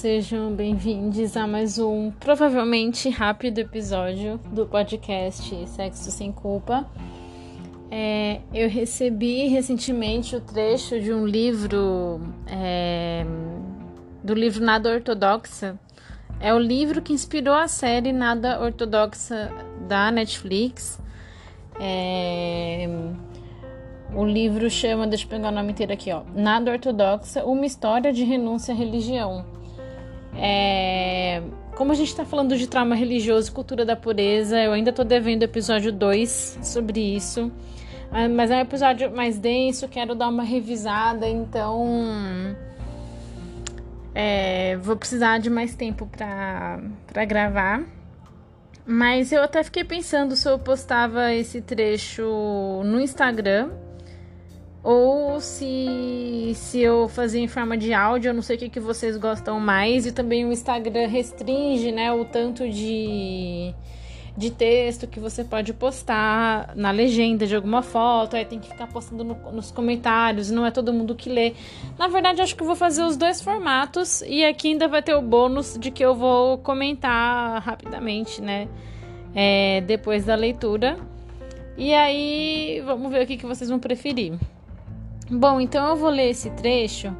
Sejam bem-vindos a mais um provavelmente rápido episódio do podcast Sexo Sem Culpa. É, eu recebi recentemente o trecho de um livro, é, do livro Nada Ortodoxa. É o livro que inspirou a série Nada Ortodoxa da Netflix. É, o livro chama, deixa eu pegar o nome inteiro aqui, ó. Nada Ortodoxa, uma história de renúncia à religião. É... Como a gente está falando de trauma religioso e cultura da pureza, eu ainda estou devendo o episódio 2 sobre isso. Ah, mas é um episódio mais denso, quero dar uma revisada, então. É... vou precisar de mais tempo para gravar. Mas eu até fiquei pensando se eu postava esse trecho no Instagram ou se, se eu fazia em forma de áudio, eu não sei o que, que vocês gostam mais. E também o Instagram restringe né, o tanto de, de texto que você pode postar na legenda de alguma foto. Aí tem que ficar postando no, nos comentários, não é todo mundo que lê. Na verdade, acho que eu vou fazer os dois formatos. E aqui ainda vai ter o bônus de que eu vou comentar rapidamente, né? É, depois da leitura. E aí, vamos ver o que, que vocês vão preferir. Bom, então eu vou ler esse trecho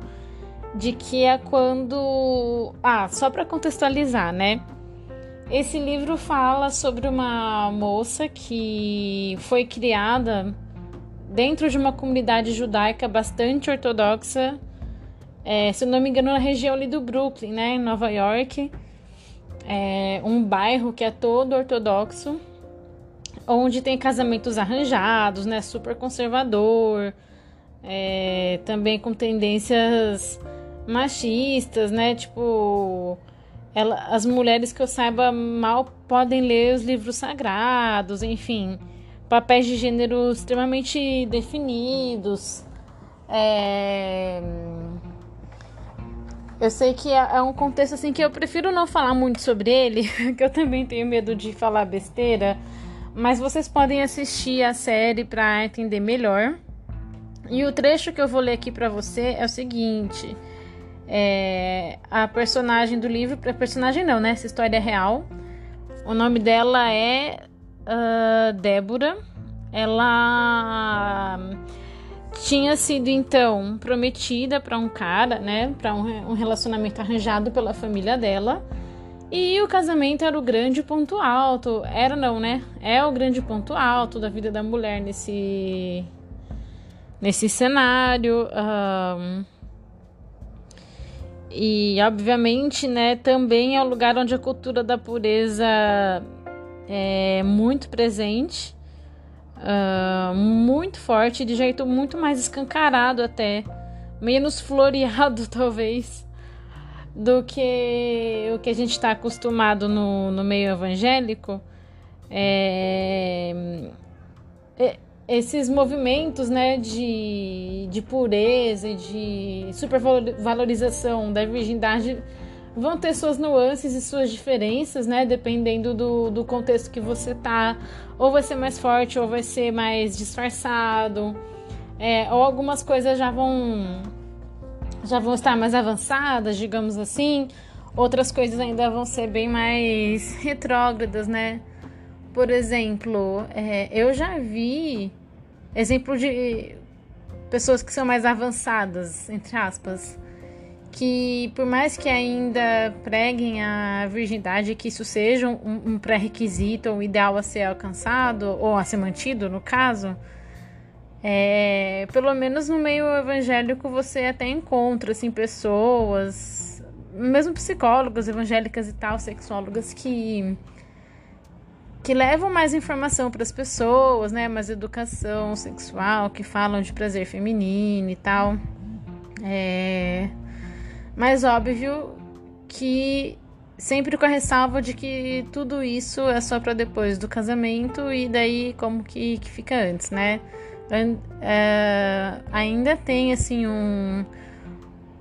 de que é quando. Ah, só para contextualizar, né? Esse livro fala sobre uma moça que foi criada dentro de uma comunidade judaica bastante ortodoxa, é, se não me engano, na região ali do Brooklyn, né, em Nova York. É um bairro que é todo ortodoxo, onde tem casamentos arranjados, né, super conservador é, também com tendências machistas, né? Tipo, ela, as mulheres que eu saiba mal podem ler os livros sagrados, enfim, papéis de gênero extremamente definidos. É... Eu sei que é, é um contexto assim que eu prefiro não falar muito sobre ele, que eu também tenho medo de falar besteira, mas vocês podem assistir a série para entender melhor. E o trecho que eu vou ler aqui para você é o seguinte: é, a personagem do livro, a personagem não, né? Essa história é real. O nome dela é uh, Débora. Ela tinha sido então prometida para um cara, né? Para um, um relacionamento arranjado pela família dela. E o casamento era o grande ponto alto. Era não, né? É o grande ponto alto da vida da mulher nesse nesse cenário. Um, e, obviamente, né, também é o lugar onde a cultura da pureza é muito presente, uh, muito forte, de jeito muito mais escancarado até, menos floreado talvez, do que o que a gente está acostumado no, no meio evangélico. É, é, esses movimentos né, de, de pureza e de supervalorização da virgindade vão ter suas nuances e suas diferenças, né? Dependendo do, do contexto que você tá. Ou vai ser mais forte, ou vai ser mais disfarçado. É, ou algumas coisas já vão já vão estar mais avançadas, digamos assim. Outras coisas ainda vão ser bem mais retrógradas, né? Por exemplo, é, eu já vi exemplo de pessoas que são mais avançadas, entre aspas, que por mais que ainda preguem a virgindade, que isso seja um, um pré-requisito, um ideal a ser alcançado, ou a ser mantido, no caso, é, pelo menos no meio evangélico você até encontra assim, pessoas, mesmo psicólogas evangélicas e tal, sexólogas, que que levam mais informação para as pessoas, né? Mais educação sexual, que falam de prazer feminino e tal. É... Mas óbvio que sempre com a ressalva de que tudo isso é só para depois do casamento e daí como que, que fica antes, né? É... ainda tem assim um,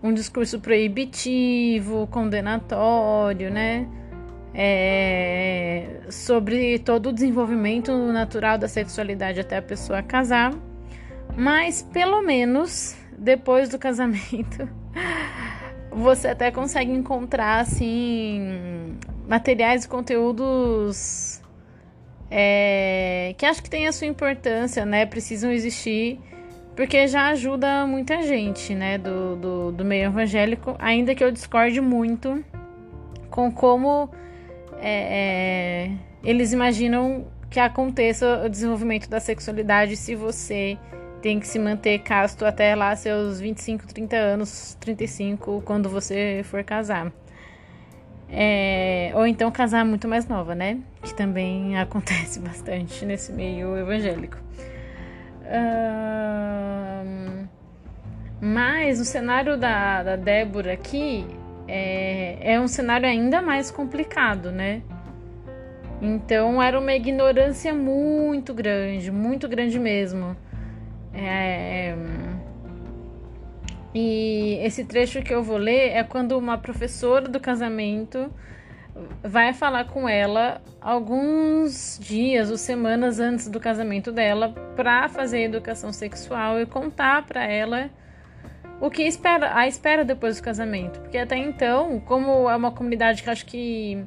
um discurso proibitivo, condenatório, né? É, sobre todo o desenvolvimento natural da sexualidade até a pessoa casar, mas pelo menos depois do casamento você até consegue encontrar assim materiais e conteúdos é, que acho que tem a sua importância, né? Precisam existir porque já ajuda muita gente, né? Do, do, do meio evangélico, ainda que eu discorde muito com como é, é, eles imaginam que aconteça o desenvolvimento da sexualidade se você tem que se manter casto até lá seus 25, 30 anos, 35, quando você for casar. É, ou então casar muito mais nova, né? Que também acontece bastante nesse meio evangélico. Mas o cenário da, da Débora aqui é, é um cenário ainda mais complicado, né? Então era uma ignorância muito grande, muito grande mesmo. É... E esse trecho que eu vou ler é quando uma professora do casamento vai falar com ela alguns dias ou semanas antes do casamento dela para fazer educação sexual e contar para ela o que espera, a espera depois do casamento, porque até então, como é uma comunidade que acho que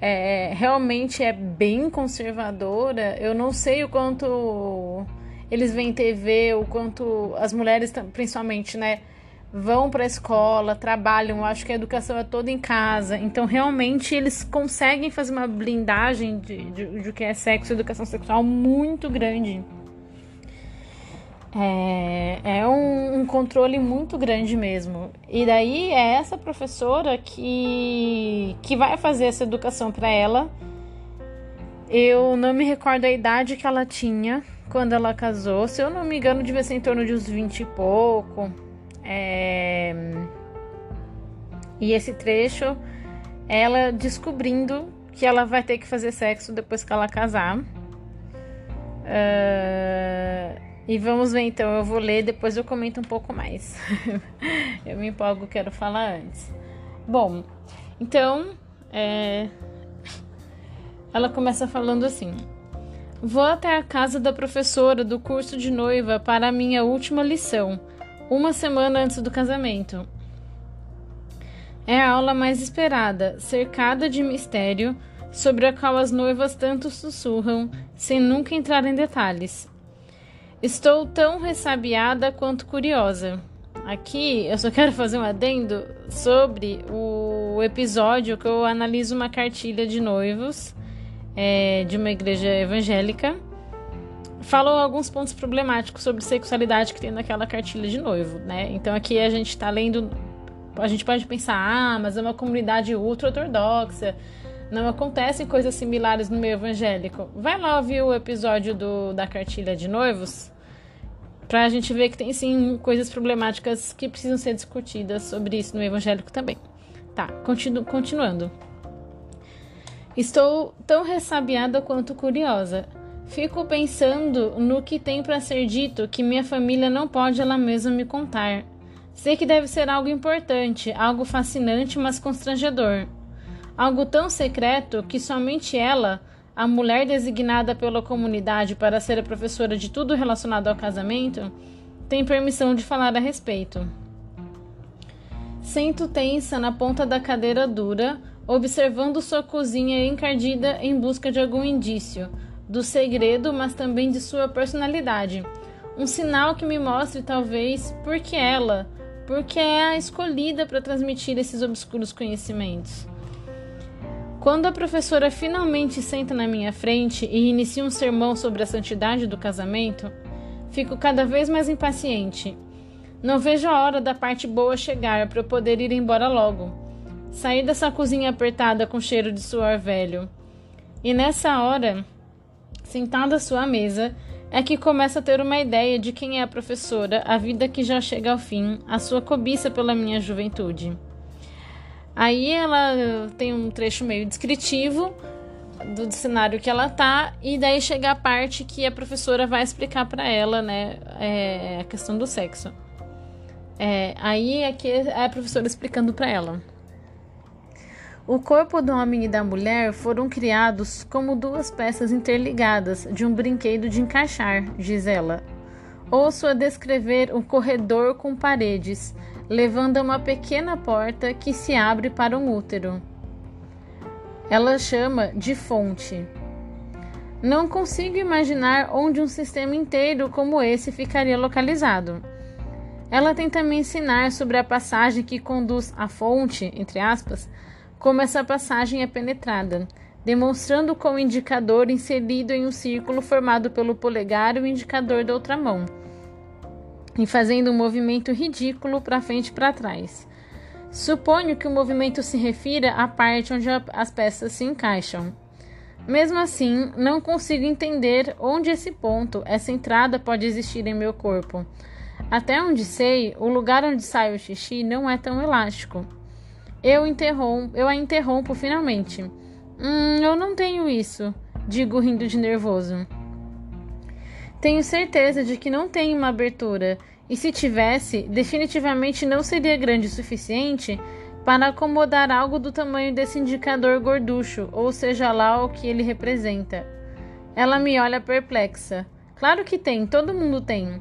é, realmente é bem conservadora, eu não sei o quanto eles veem TV, o quanto as mulheres, principalmente, né, vão para a escola, trabalham, acho que a educação é toda em casa. Então, realmente, eles conseguem fazer uma blindagem de, de, de que é sexo e educação sexual muito grande. É, é um, um, controle muito grande mesmo. E daí é essa professora que, que vai fazer essa educação para ela. Eu não me recordo a idade que ela tinha quando ela casou. Se eu não me engano, devia ser em torno de uns 20 e pouco. É... E esse trecho, ela descobrindo que ela vai ter que fazer sexo depois que ela casar. Uh... E vamos ver então, eu vou ler, depois eu comento um pouco mais. eu me empolgo, quero falar antes. Bom, então, é... ela começa falando assim: Vou até a casa da professora do curso de noiva para a minha última lição, uma semana antes do casamento. É a aula mais esperada, cercada de mistério, sobre a qual as noivas tanto sussurram, sem nunca entrar em detalhes. Estou tão ressabiada quanto curiosa. Aqui eu só quero fazer um adendo sobre o episódio que eu analiso uma cartilha de noivos é, de uma igreja evangélica. Falou alguns pontos problemáticos sobre sexualidade que tem naquela cartilha de noivo, né? Então aqui a gente está lendo. A gente pode pensar, ah, mas é uma comunidade ultra-ortodoxa, não acontecem coisas similares no meio evangélico. Vai lá ouvir o episódio do, da cartilha de noivos para a gente ver que tem sim coisas problemáticas que precisam ser discutidas sobre isso no evangélico também. Tá, continu continuando. Estou tão ressabiada quanto curiosa. Fico pensando no que tem para ser dito que minha família não pode ela mesma me contar. Sei que deve ser algo importante, algo fascinante, mas constrangedor. Algo tão secreto que somente ela, a mulher designada pela comunidade para ser a professora de tudo relacionado ao casamento tem permissão de falar a respeito. Sento tensa na ponta da cadeira dura, observando sua cozinha encardida em busca de algum indício do segredo, mas também de sua personalidade. Um sinal que me mostre, talvez, por que ela, porque é a escolhida para transmitir esses obscuros conhecimentos. Quando a professora finalmente senta na minha frente e inicia um sermão sobre a santidade do casamento, fico cada vez mais impaciente. Não vejo a hora da parte boa chegar para eu poder ir embora logo. Sair dessa cozinha apertada com cheiro de suor velho. E nessa hora, sentada à sua mesa, é que começa a ter uma ideia de quem é a professora, a vida que já chega ao fim, a sua cobiça pela minha juventude. Aí ela tem um trecho meio descritivo do cenário que ela tá e daí chega a parte que a professora vai explicar para ela, né, é, a questão do sexo. É, aí aqui é a professora explicando para ela. O corpo do homem e da mulher foram criados como duas peças interligadas de um brinquedo de encaixar, diz ela. Ouço a descrever um corredor com paredes, levando a uma pequena porta que se abre para um útero. Ela chama de fonte. Não consigo imaginar onde um sistema inteiro como esse ficaria localizado. Ela tenta me ensinar sobre a passagem que conduz à fonte, entre aspas, como essa passagem é penetrada, demonstrando com o indicador inserido em um círculo formado pelo polegar e o indicador da outra mão, e fazendo um movimento ridículo para frente e para trás. Suponho que o movimento se refira à parte onde as peças se encaixam. Mesmo assim, não consigo entender onde esse ponto, essa entrada pode existir em meu corpo. Até onde sei, o lugar onde sai o xixi não é tão elástico. Eu, interrompo, eu a interrompo finalmente. Hum, eu não tenho isso, digo rindo de nervoso. Tenho certeza de que não tem uma abertura, e se tivesse, definitivamente não seria grande o suficiente para acomodar algo do tamanho desse indicador gorducho, ou seja lá o que ele representa. Ela me olha perplexa. Claro que tem, todo mundo tem.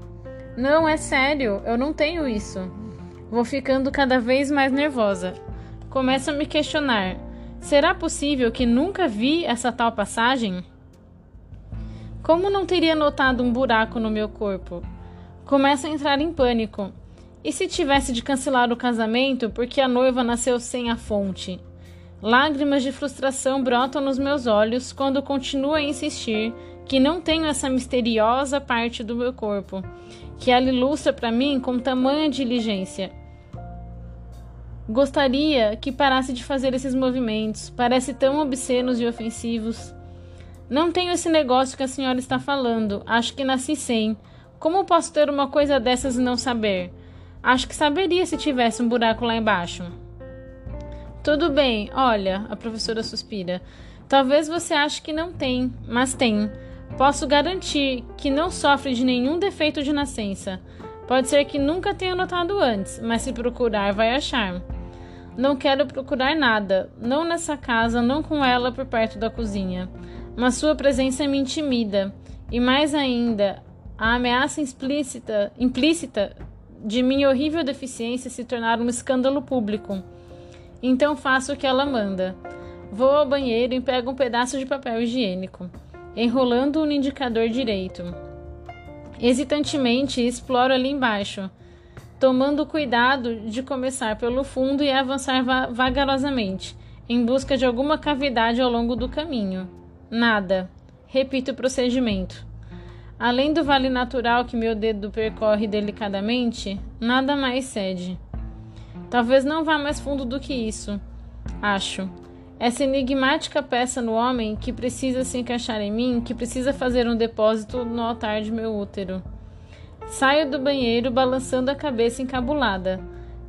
Não, é sério, eu não tenho isso. Vou ficando cada vez mais nervosa. Começo a me questionar: será possível que nunca vi essa tal passagem? Como não teria notado um buraco no meu corpo? Começo a entrar em pânico. E se tivesse de cancelar o casamento porque a noiva nasceu sem a fonte? Lágrimas de frustração brotam nos meus olhos quando continuo a insistir que não tenho essa misteriosa parte do meu corpo, que ela ilustra para mim com tamanha diligência. Gostaria que parasse de fazer esses movimentos, parece tão obscenos e ofensivos. Não tenho esse negócio que a senhora está falando, acho que nasci sem. Como posso ter uma coisa dessas e não saber? Acho que saberia se tivesse um buraco lá embaixo. Tudo bem, olha, a professora suspira. Talvez você ache que não tem, mas tem. Posso garantir que não sofre de nenhum defeito de nascença. Pode ser que nunca tenha notado antes, mas se procurar, vai achar. Não quero procurar nada, não nessa casa, não com ela por perto da cozinha. Mas sua presença me intimida, e mais ainda, a ameaça explícita, implícita de minha horrível deficiência se tornar um escândalo público. Então faço o que ela manda. Vou ao banheiro e pego um pedaço de papel higiênico, enrolando-o no indicador direito. Hesitantemente exploro ali embaixo, tomando cuidado de começar pelo fundo e avançar va vagarosamente, em busca de alguma cavidade ao longo do caminho. Nada. Repito o procedimento. Além do vale natural que meu dedo percorre delicadamente, nada mais cede. Talvez não vá mais fundo do que isso, acho. Essa enigmática peça no homem que precisa se encaixar em mim, que precisa fazer um depósito no altar de meu útero. Saio do banheiro balançando a cabeça encabulada.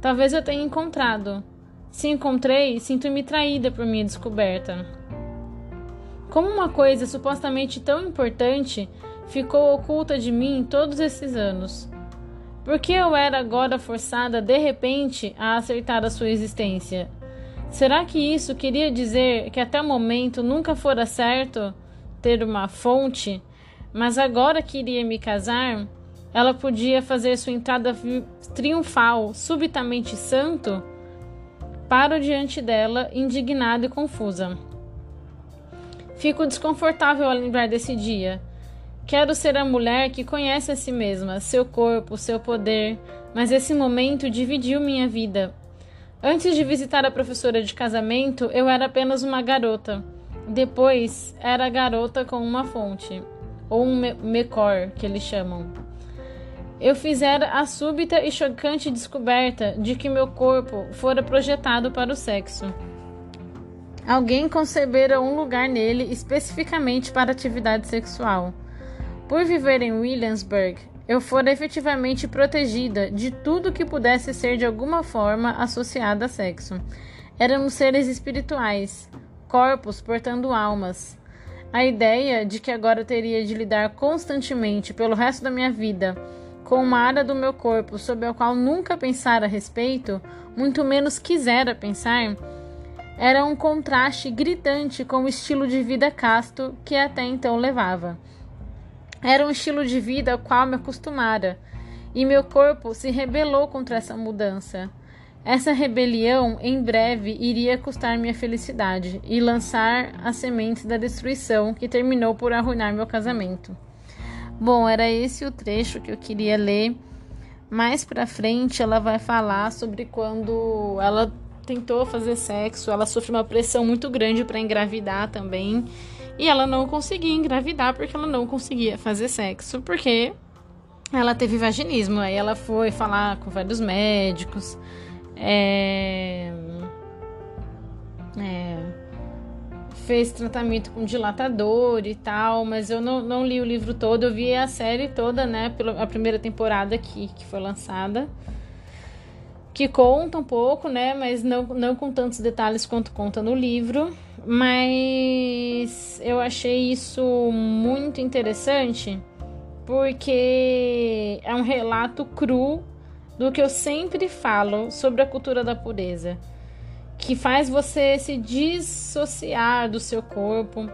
Talvez eu tenha encontrado. Se encontrei, sinto-me traída por minha descoberta. Como uma coisa supostamente tão importante ficou oculta de mim todos esses anos? Por que eu era agora forçada de repente a aceitar a sua existência? Será que isso queria dizer que até o momento nunca fora certo ter uma fonte, mas agora que iria me casar, ela podia fazer sua entrada triunfal, subitamente santo? Paro diante dela, indignada e confusa. Fico desconfortável ao lembrar desse dia. Quero ser a mulher que conhece a si mesma, seu corpo, seu poder, mas esse momento dividiu minha vida. Antes de visitar a professora de casamento, eu era apenas uma garota. Depois, era garota com uma fonte, ou um me mecor, que eles chamam. Eu fizera a súbita e chocante descoberta de que meu corpo fora projetado para o sexo. Alguém concebera um lugar nele especificamente para atividade sexual. Por viver em Williamsburg, eu fora efetivamente protegida de tudo que pudesse ser de alguma forma associado a sexo. Éramos seres espirituais, corpos portando almas. A ideia de que agora teria de lidar constantemente pelo resto da minha vida com uma área do meu corpo sobre a qual nunca pensara a respeito, muito menos quisera pensar, era um contraste gritante com o estilo de vida casto que até então levava. Era um estilo de vida ao qual me acostumara, e meu corpo se rebelou contra essa mudança. Essa rebelião em breve iria custar minha felicidade e lançar as sementes da destruição que terminou por arruinar meu casamento. Bom, era esse o trecho que eu queria ler. Mais pra frente ela vai falar sobre quando ela tentou fazer sexo, ela sofreu uma pressão muito grande para engravidar também. E ela não conseguia engravidar porque ela não conseguia fazer sexo, porque ela teve vaginismo. Aí ela foi falar com vários médicos. É, é, fez tratamento com dilatador e tal, mas eu não, não li o livro todo, eu vi a série toda, né? Pela, a primeira temporada que, que foi lançada que conta um pouco, né? Mas não, não com tantos detalhes quanto conta no livro. Mas eu achei isso muito interessante porque é um relato cru do que eu sempre falo sobre a cultura da pureza, que faz você se dissociar do seu corpo,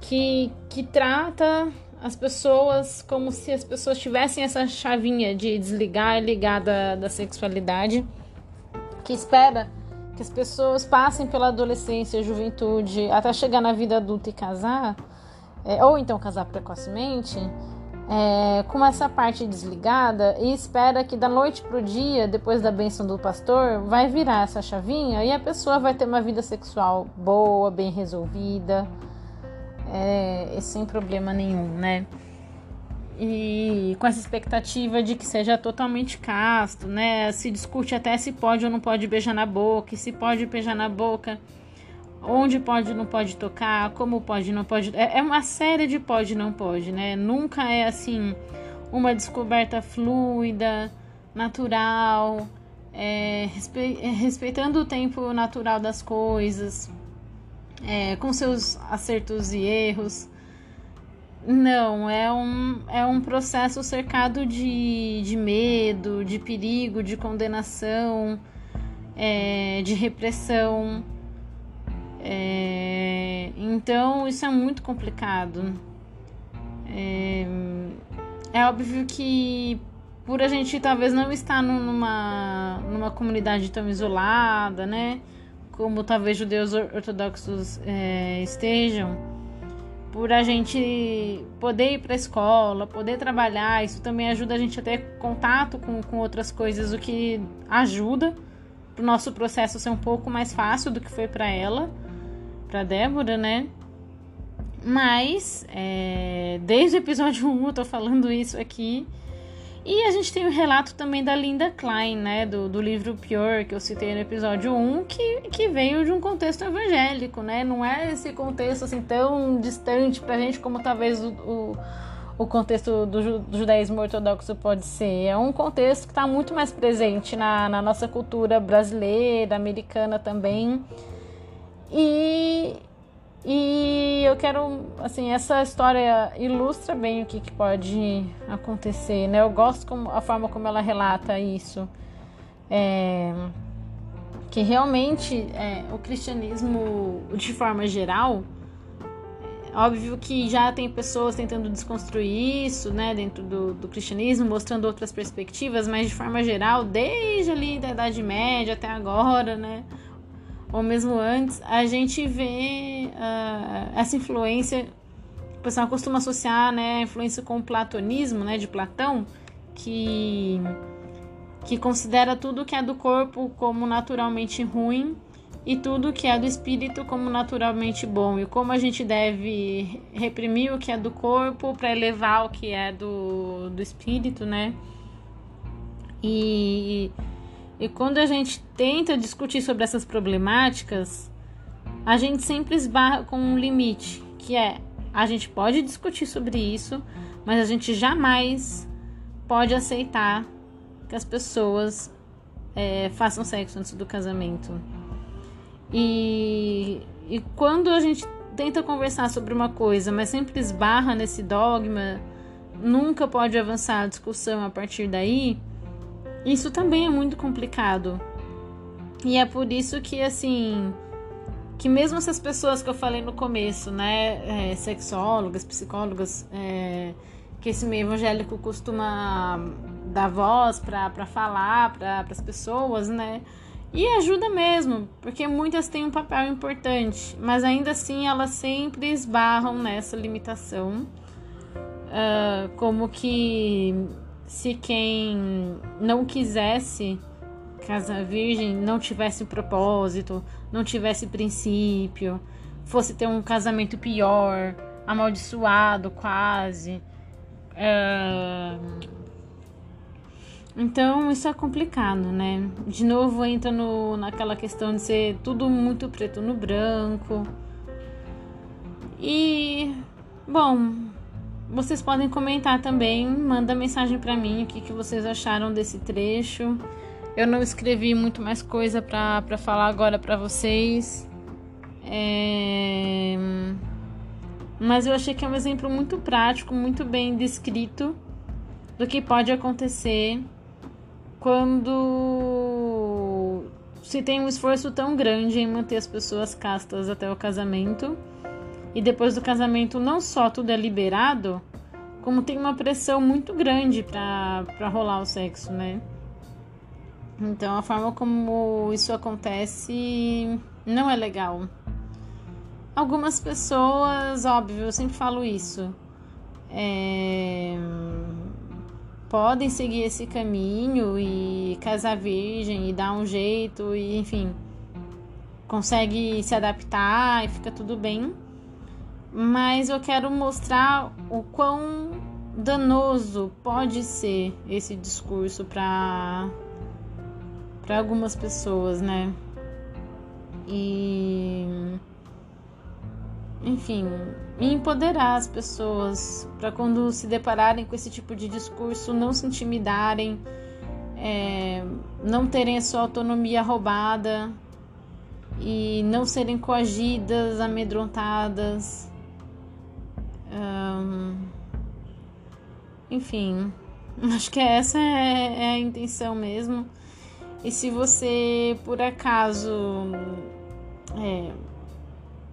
que, que trata as pessoas como se as pessoas tivessem essa chavinha de desligar e ligar da, da sexualidade, que espera que as pessoas passem pela adolescência, juventude, até chegar na vida adulta e casar, é, ou então casar precocemente, é, com essa parte desligada e espera que da noite pro dia, depois da bênção do pastor, vai virar essa chavinha e a pessoa vai ter uma vida sexual boa, bem resolvida é, sem problema nenhum, né? E com essa expectativa de que seja totalmente casto, né? Se discute até se pode ou não pode beijar na boca, e se pode beijar na boca, onde pode não pode tocar, como pode não pode. É, é uma série de pode não pode, né? Nunca é assim uma descoberta fluida, natural, é, respeitando o tempo natural das coisas é, com seus acertos e erros. Não, é um, é um processo cercado de, de medo, de perigo, de condenação, é, de repressão. É, então, isso é muito complicado. É, é óbvio que por a gente talvez não estar numa, numa comunidade tão isolada, né? como talvez judeus ortodoxos é, estejam, por a gente poder ir para a escola, poder trabalhar, isso também ajuda a gente a ter contato com, com outras coisas, o que ajuda para o nosso processo ser um pouco mais fácil do que foi para ela, para Débora, né? Mas, é, desde o episódio 1 eu tô falando isso aqui, e a gente tem o relato também da Linda Klein, né, do, do livro Pure, que eu citei no episódio 1, que, que veio de um contexto evangélico, né? Não é esse contexto assim tão distante pra gente como talvez o, o, o contexto do, do, judaísmo ortodoxo pode ser. É um contexto que está muito mais presente na, na nossa cultura brasileira, americana também. E, e eu quero, assim, essa história ilustra bem o que, que pode acontecer, né? Eu gosto como, a forma como ela relata isso. É, que realmente é, o cristianismo, de forma geral, é óbvio que já tem pessoas tentando desconstruir isso, né, dentro do, do cristianismo, mostrando outras perspectivas, mas de forma geral, desde ali da Idade Média até agora, né, ou mesmo antes, a gente vê uh, essa influência. O pessoal costuma associar né, a influência com o platonismo, né, de Platão, que, que considera tudo que é do corpo como naturalmente ruim e tudo que é do espírito como naturalmente bom. E como a gente deve reprimir o que é do corpo para elevar o que é do, do espírito, né? E e quando a gente tenta discutir sobre essas problemáticas, a gente sempre esbarra com um limite, que é a gente pode discutir sobre isso, mas a gente jamais pode aceitar que as pessoas é, façam sexo antes do casamento. E, e quando a gente tenta conversar sobre uma coisa, mas sempre esbarra nesse dogma, nunca pode avançar a discussão a partir daí isso também é muito complicado. E é por isso que, assim, que mesmo essas pessoas que eu falei no começo, né, é, sexólogas, psicólogas, é, que esse meio evangélico costuma dar voz para falar para as pessoas, né? E ajuda mesmo, porque muitas têm um papel importante, mas ainda assim elas sempre esbarram nessa limitação. Uh, como que se quem não quisesse casa virgem não tivesse propósito, não tivesse princípio, fosse ter um casamento pior, amaldiçoado quase. Uh, então isso é complicado, né? De novo entra no, naquela questão de ser tudo muito preto no branco. E bom, vocês podem comentar também, manda mensagem para mim o que, que vocês acharam desse trecho. Eu não escrevi muito mais coisa para falar agora para vocês. É... Mas eu achei que é um exemplo muito prático, muito bem descrito do que pode acontecer quando se tem um esforço tão grande em manter as pessoas castas até o casamento e depois do casamento não só tudo é liberado, como tem uma pressão muito grande para rolar o sexo, né? Então a forma como isso acontece não é legal. Algumas pessoas, óbvio, eu sempre falo isso. É podem seguir esse caminho e casar virgem e dar um jeito e enfim consegue se adaptar e fica tudo bem mas eu quero mostrar o quão danoso pode ser esse discurso para para algumas pessoas né e enfim, empoderar as pessoas para quando se depararem com esse tipo de discurso não se intimidarem, é, não terem a sua autonomia roubada e não serem coagidas, amedrontadas. Enfim, acho que essa é, é a intenção mesmo. E se você por acaso é,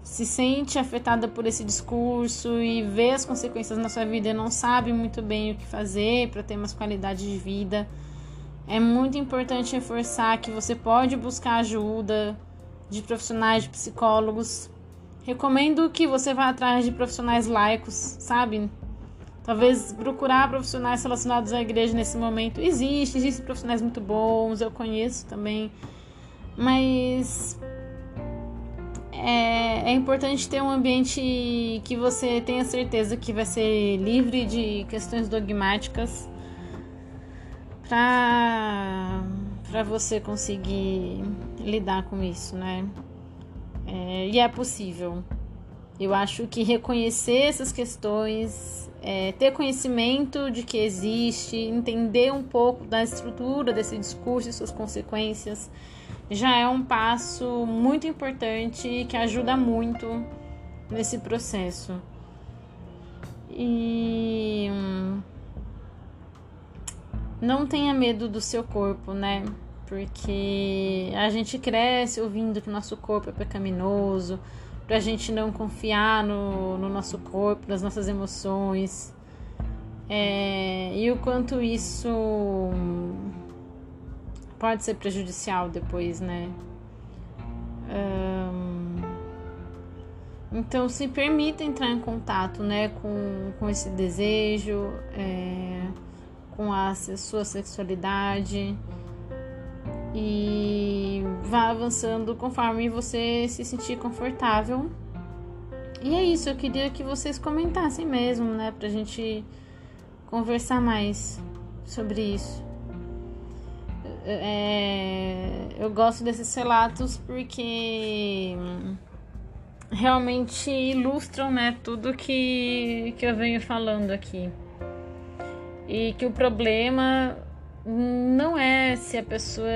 se sente afetada por esse discurso e vê as consequências na sua vida e não sabe muito bem o que fazer para ter mais qualidade de vida, é muito importante reforçar que você pode buscar ajuda de profissionais, de psicólogos. Recomendo que você vá atrás de profissionais laicos, sabe? Talvez procurar profissionais relacionados à igreja nesse momento. Existe, existem profissionais muito bons, eu conheço também. Mas é, é importante ter um ambiente que você tenha certeza que vai ser livre de questões dogmáticas para você conseguir lidar com isso, né? É, e é possível. Eu acho que reconhecer essas questões, é, ter conhecimento de que existe, entender um pouco da estrutura desse discurso e suas consequências, já é um passo muito importante que ajuda muito nesse processo. E hum, não tenha medo do seu corpo, né? Porque a gente cresce ouvindo que o nosso corpo é pecaminoso, pra gente não confiar no, no nosso corpo, nas nossas emoções. É, e o quanto isso pode ser prejudicial depois, né? Então se permita entrar em contato, né, com, com esse desejo, é, com a sua sexualidade e vá avançando conforme você se sentir confortável. E é isso, eu queria que vocês comentassem mesmo, né, pra gente conversar mais sobre isso é, eu gosto desses relatos porque realmente ilustram né, tudo que, que eu venho falando aqui. E que o problema não é se a pessoa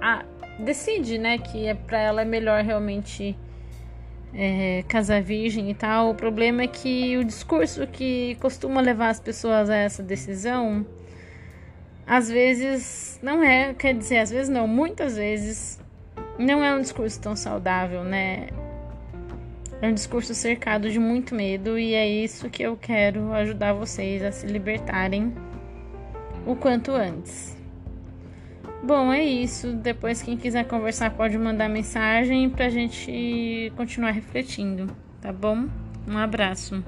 ah, decide né, que é, para ela é melhor realmente é, casar virgem e tal. O problema é que o discurso que costuma levar as pessoas a essa decisão às vezes não é, quer dizer, às vezes não, muitas vezes não é um discurso tão saudável, né? É um discurso cercado de muito medo e é isso que eu quero ajudar vocês a se libertarem o quanto antes. Bom, é isso. Depois, quem quiser conversar, pode mandar mensagem pra gente continuar refletindo, tá bom? Um abraço.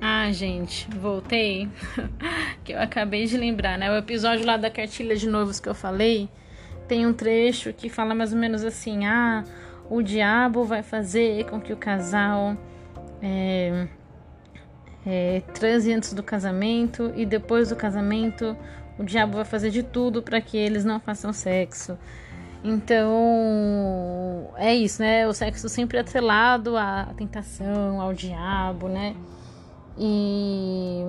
Ah, gente, voltei. que eu acabei de lembrar, né? O episódio lá da cartilha de noivos que eu falei tem um trecho que fala mais ou menos assim: ah, o diabo vai fazer com que o casal é, é, transe antes do casamento e depois do casamento o diabo vai fazer de tudo para que eles não façam sexo. Então é isso, né? O sexo sempre é atrelado à tentação, ao diabo, né? E,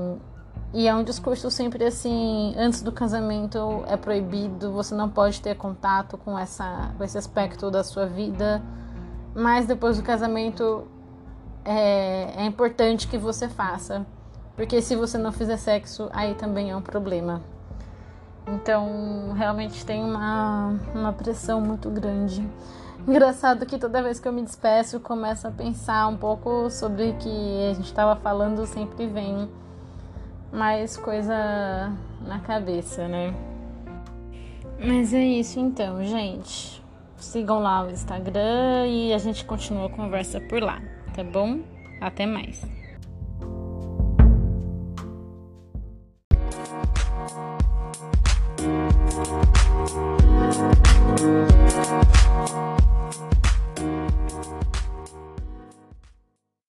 e é um discurso sempre assim, antes do casamento é proibido, você não pode ter contato com, essa, com esse aspecto da sua vida, mas depois do casamento é, é importante que você faça, porque se você não fizer sexo, aí também é um problema. Então, realmente tem uma, uma pressão muito grande. Engraçado que toda vez que eu me despeço, eu começo a pensar um pouco sobre o que a gente estava falando, sempre vem mais coisa na cabeça, né? Mas é isso então, gente. Sigam lá o Instagram e a gente continua a conversa por lá, tá bom? Até mais.